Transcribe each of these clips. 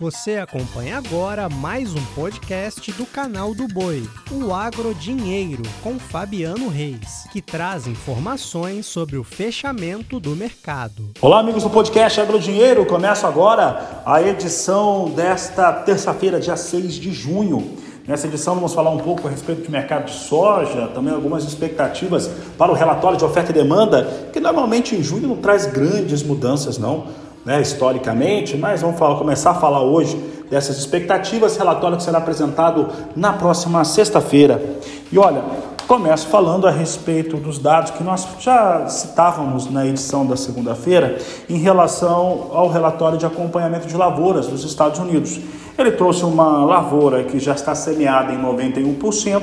Você acompanha agora mais um podcast do canal do Boi, o Agro Dinheiro, com Fabiano Reis, que traz informações sobre o fechamento do mercado. Olá, amigos do podcast Agro Dinheiro. Começa agora a edição desta terça-feira, dia 6 de junho. Nessa edição vamos falar um pouco a respeito do mercado de soja, também algumas expectativas para o relatório de oferta e demanda, que normalmente em junho não traz grandes mudanças não né, historicamente, mas vamos falar, começar a falar hoje dessas expectativas, relatório que será apresentado na próxima sexta-feira. E olha, começo falando a respeito dos dados que nós já citávamos na edição da segunda-feira em relação ao relatório de acompanhamento de lavouras dos Estados Unidos. Ele trouxe uma lavoura que já está semeada em 91%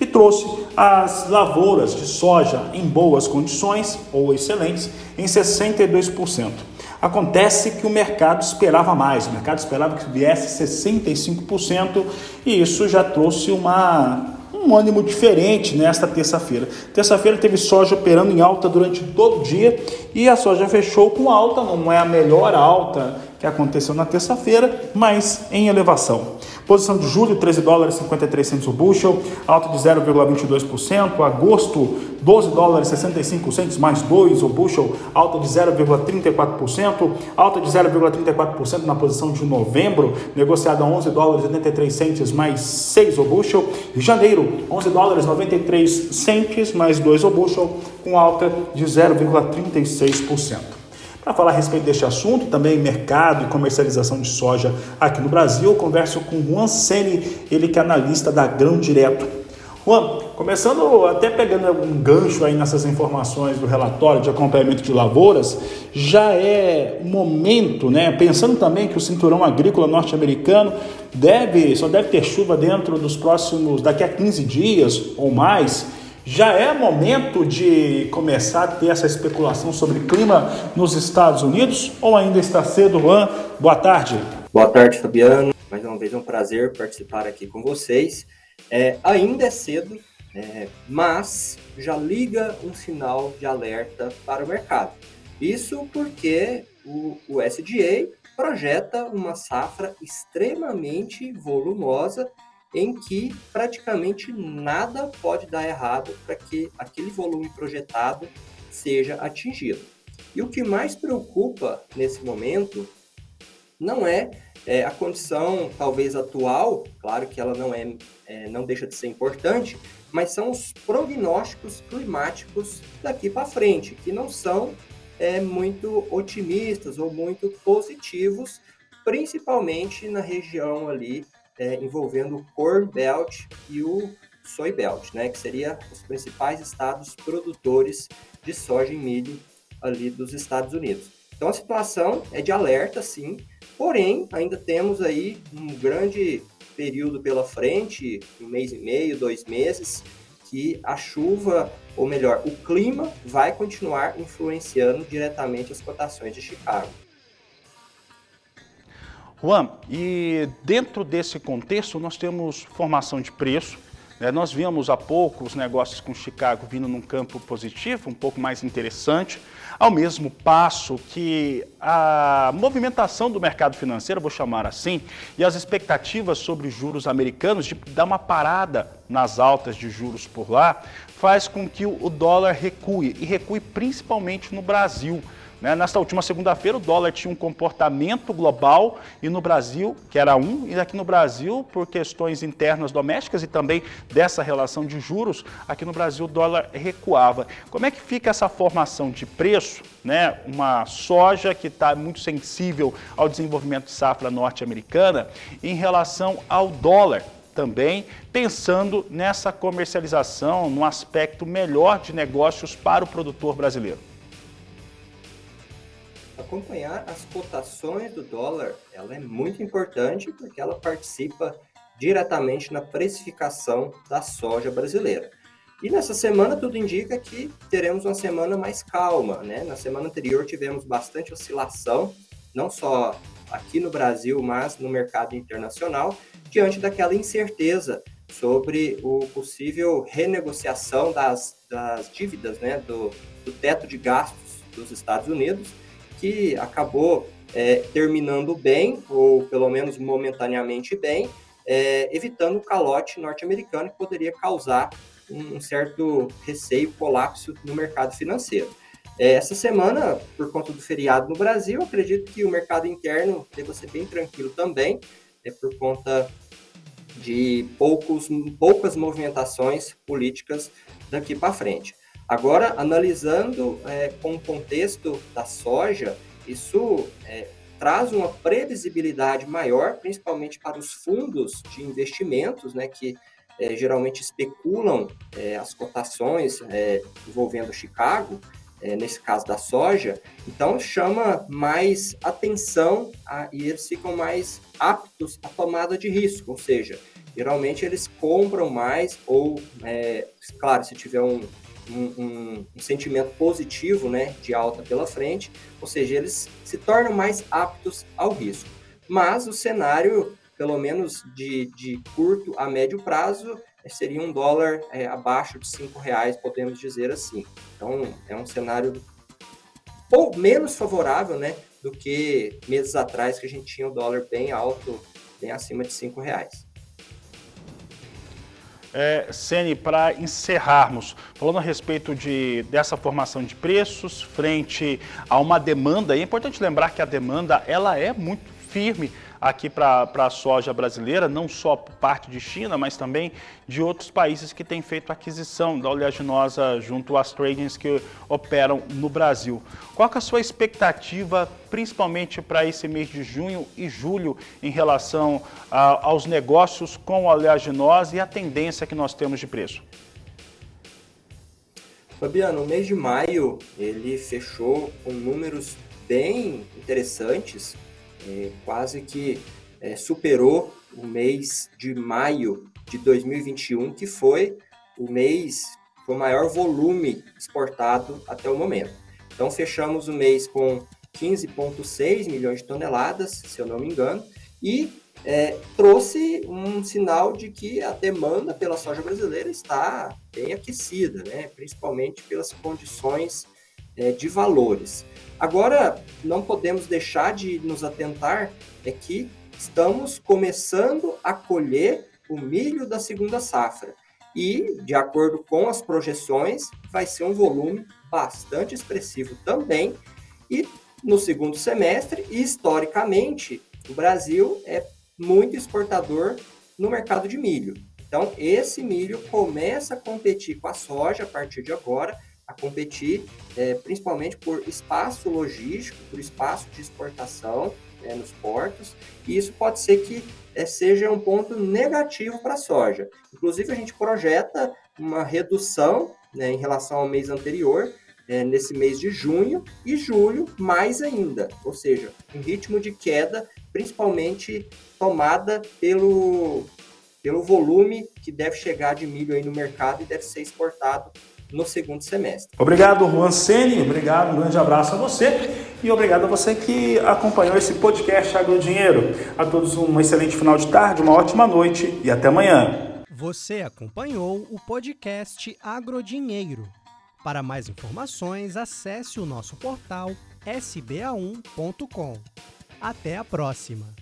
e trouxe as lavouras de soja em boas condições ou excelentes em 62%. Acontece que o mercado esperava mais, o mercado esperava que viesse 65% e isso já trouxe uma, um ânimo diferente nesta terça-feira. Terça-feira teve soja operando em alta durante todo o dia e a soja fechou com alta, não é a melhor alta que aconteceu na terça-feira, mas em elevação. Posição de julho, 13 dólares e 53 centos o bushel, alta de 0,22%. Agosto, 12 dólares e 65 centos mais 2 o bushel, alta de 0,34%. Alta de 0,34% na posição de novembro, negociada a 11 dólares e 83 centos mais 6 o bushel. Janeiro, 11 dólares e 93 centos mais 2 o bushel, com alta de 0,36%. Para falar a respeito deste assunto, também mercado e comercialização de soja aqui no Brasil, eu converso com Juan Seni, ele que é analista da Grão Direto. Juan, começando até pegando um gancho aí nessas informações do relatório de acompanhamento de lavouras, já é momento, né? Pensando também que o cinturão agrícola norte-americano deve, só deve ter chuva dentro dos próximos, daqui a 15 dias ou mais já é momento de começar a ter essa especulação sobre clima nos Estados Unidos ou ainda está cedo, Juan? Boa tarde. Boa tarde, Fabiano. Mais uma vez é um prazer participar aqui com vocês. É, ainda é cedo, é, mas já liga um sinal de alerta para o mercado. Isso porque o, o SDA projeta uma safra extremamente volumosa em que praticamente nada pode dar errado para que aquele volume projetado seja atingido. E o que mais preocupa nesse momento não é, é a condição talvez atual, claro que ela não é, é não deixa de ser importante, mas são os prognósticos climáticos daqui para frente, que não são é, muito otimistas ou muito positivos, principalmente na região ali é, envolvendo o Corn Belt e o Soy Belt, né, que seriam os principais estados produtores de soja e milho ali dos Estados Unidos. Então a situação é de alerta, sim, porém ainda temos aí um grande período pela frente, um mês e meio, dois meses, que a chuva, ou melhor, o clima vai continuar influenciando diretamente as cotações de Chicago. Juan, e dentro desse contexto nós temos formação de preço, né? nós vimos há pouco os negócios com Chicago vindo num campo positivo, um pouco mais interessante, ao mesmo passo que a movimentação do mercado financeiro, vou chamar assim, e as expectativas sobre os juros americanos de dar uma parada nas altas de juros por lá, faz com que o dólar recue, e recue principalmente no Brasil. Né? Nesta última segunda-feira, o dólar tinha um comportamento global e no Brasil, que era um, e aqui no Brasil, por questões internas domésticas e também dessa relação de juros, aqui no Brasil o dólar recuava. Como é que fica essa formação de preço? Né? Uma soja que está muito sensível ao desenvolvimento de safra norte-americana em relação ao dólar também, pensando nessa comercialização, no aspecto melhor de negócios para o produtor brasileiro acompanhar as cotações do dólar, ela é muito importante porque ela participa diretamente na precificação da soja brasileira. E nessa semana tudo indica que teremos uma semana mais calma, né? Na semana anterior tivemos bastante oscilação, não só aqui no Brasil, mas no mercado internacional, diante daquela incerteza sobre o possível renegociação das, das dívidas, né, do, do teto de gastos dos Estados Unidos que acabou é, terminando bem, ou pelo menos momentaneamente bem, é, evitando o calote norte-americano que poderia causar um certo receio, colapso no mercado financeiro. É, essa semana, por conta do feriado no Brasil, acredito que o mercado interno deva ser bem tranquilo também, é por conta de poucos, poucas movimentações políticas daqui para frente. Agora, analisando é, com o contexto da soja, isso é, traz uma previsibilidade maior, principalmente para os fundos de investimentos, né, que é, geralmente especulam é, as cotações é, envolvendo Chicago, é, nesse caso da soja, então chama mais atenção a, e eles ficam mais aptos à tomada de risco, ou seja, geralmente eles compram mais ou, claro, se tiver um, um, um, sentimento positivo né, de alta pela frente, ou seja, eles se tornam mais aptos ao risco. Mas o cenário, pelo menos de, de curto a médio prazo, seria um dólar é, abaixo de cinco reais, podemos dizer assim. Então, é um cenário ou menos favorável, né, do que meses atrás que a gente tinha o dólar bem alto, bem acima de cinco reais. É, Sene, para encerrarmos, falando a respeito de, dessa formação de preços frente a uma demanda, é importante lembrar que a demanda ela é muito firme aqui para a soja brasileira, não só por parte de China, mas também de outros países que têm feito aquisição da oleaginosa junto às tradings que operam no Brasil. Qual é a sua expectativa, principalmente para esse mês de junho e julho, em relação a, aos negócios com oleaginosa e a tendência que nós temos de preço? Fabiano, o mês de maio ele fechou com números bem interessantes, é, quase que é, superou o mês de maio de 2021, que foi o mês com maior volume exportado até o momento. Então, fechamos o mês com 15,6 milhões de toneladas, se eu não me engano, e é, trouxe um sinal de que a demanda pela soja brasileira está bem aquecida, né? principalmente pelas condições é, de valores. Agora, não podemos deixar de nos atentar é que estamos começando a colher o milho da segunda safra. E, de acordo com as projeções, vai ser um volume bastante expressivo também. E no segundo semestre, historicamente, o Brasil é muito exportador no mercado de milho. Então, esse milho começa a competir com a soja a partir de agora a competir, é, principalmente por espaço logístico, por espaço de exportação é, nos portos, e isso pode ser que é, seja um ponto negativo para a soja. Inclusive, a gente projeta uma redução né, em relação ao mês anterior, é, nesse mês de junho e julho, mais ainda, ou seja, um ritmo de queda, principalmente tomada pelo, pelo volume que deve chegar de milho aí no mercado e deve ser exportado no segundo semestre. Obrigado, Juan Sene. Obrigado, um grande abraço a você. E obrigado a você que acompanhou esse podcast Agro Dinheiro. A todos um excelente final de tarde, uma ótima noite e até amanhã. Você acompanhou o podcast Agrodinheiro. Para mais informações, acesse o nosso portal sba1.com. Até a próxima!